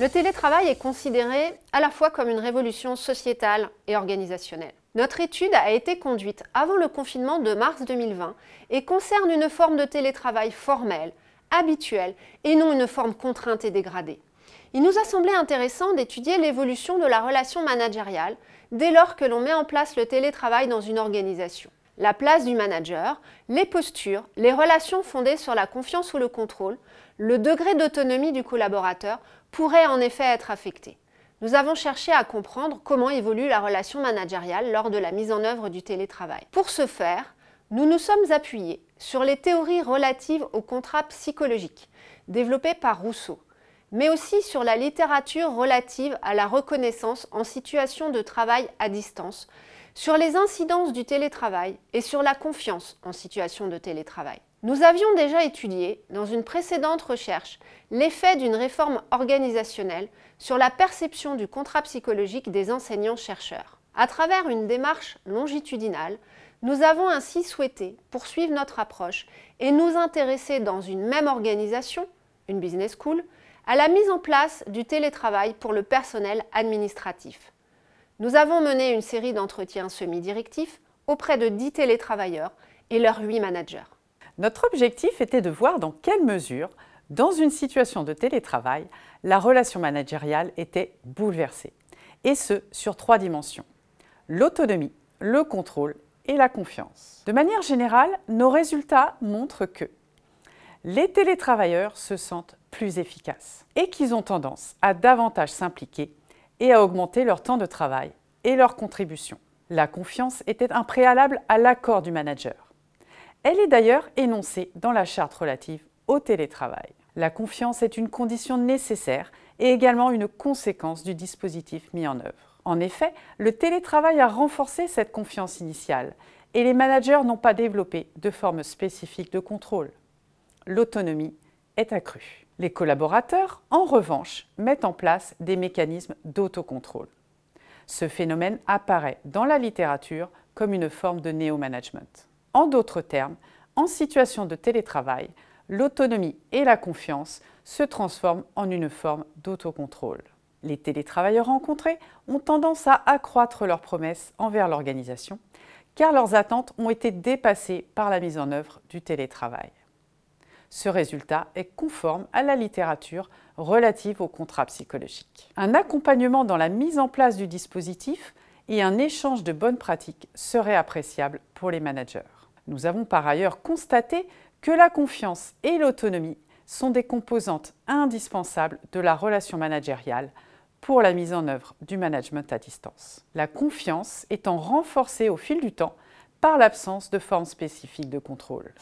Le télétravail est considéré à la fois comme une révolution sociétale et organisationnelle. Notre étude a été conduite avant le confinement de mars 2020 et concerne une forme de télétravail formelle, habituelle et non une forme contrainte et dégradée. Il nous a semblé intéressant d'étudier l'évolution de la relation managériale dès lors que l'on met en place le télétravail dans une organisation. La place du manager, les postures, les relations fondées sur la confiance ou le contrôle, le degré d'autonomie du collaborateur pourraient en effet être affectés. Nous avons cherché à comprendre comment évolue la relation managériale lors de la mise en œuvre du télétravail. Pour ce faire, nous nous sommes appuyés sur les théories relatives au contrat psychologique, développées par Rousseau, mais aussi sur la littérature relative à la reconnaissance en situation de travail à distance, sur les incidences du télétravail et sur la confiance en situation de télétravail. Nous avions déjà étudié, dans une précédente recherche, l'effet d'une réforme organisationnelle sur la perception du contrat psychologique des enseignants-chercheurs. À travers une démarche longitudinale, nous avons ainsi souhaité poursuivre notre approche et nous intéresser dans une même organisation, une business school, à la mise en place du télétravail pour le personnel administratif. Nous avons mené une série d'entretiens semi-directifs auprès de 10 télétravailleurs et leurs 8 managers. Notre objectif était de voir dans quelle mesure, dans une situation de télétravail, la relation managériale était bouleversée, et ce sur trois dimensions l'autonomie, le contrôle et la confiance. De manière générale, nos résultats montrent que les télétravailleurs se sentent plus efficaces et qu'ils ont tendance à davantage s'impliquer et à augmenter leur temps de travail et leur contribution. La confiance était un préalable à l'accord du manager. Elle est d'ailleurs énoncée dans la charte relative au télétravail. La confiance est une condition nécessaire et également une conséquence du dispositif mis en œuvre. En effet, le télétravail a renforcé cette confiance initiale et les managers n'ont pas développé de forme spécifique de contrôle. L'autonomie est accrue. Les collaborateurs, en revanche, mettent en place des mécanismes d'autocontrôle. Ce phénomène apparaît dans la littérature comme une forme de néo-management. En d'autres termes, en situation de télétravail, l'autonomie et la confiance se transforment en une forme d'autocontrôle. Les télétravailleurs rencontrés ont tendance à accroître leurs promesses envers l'organisation, car leurs attentes ont été dépassées par la mise en œuvre du télétravail. Ce résultat est conforme à la littérature relative au contrat psychologique. Un accompagnement dans la mise en place du dispositif et un échange de bonnes pratiques seraient appréciables pour les managers. Nous avons par ailleurs constaté que la confiance et l'autonomie sont des composantes indispensables de la relation managériale pour la mise en œuvre du management à distance. La confiance étant renforcée au fil du temps par l'absence de forme spécifique de contrôle.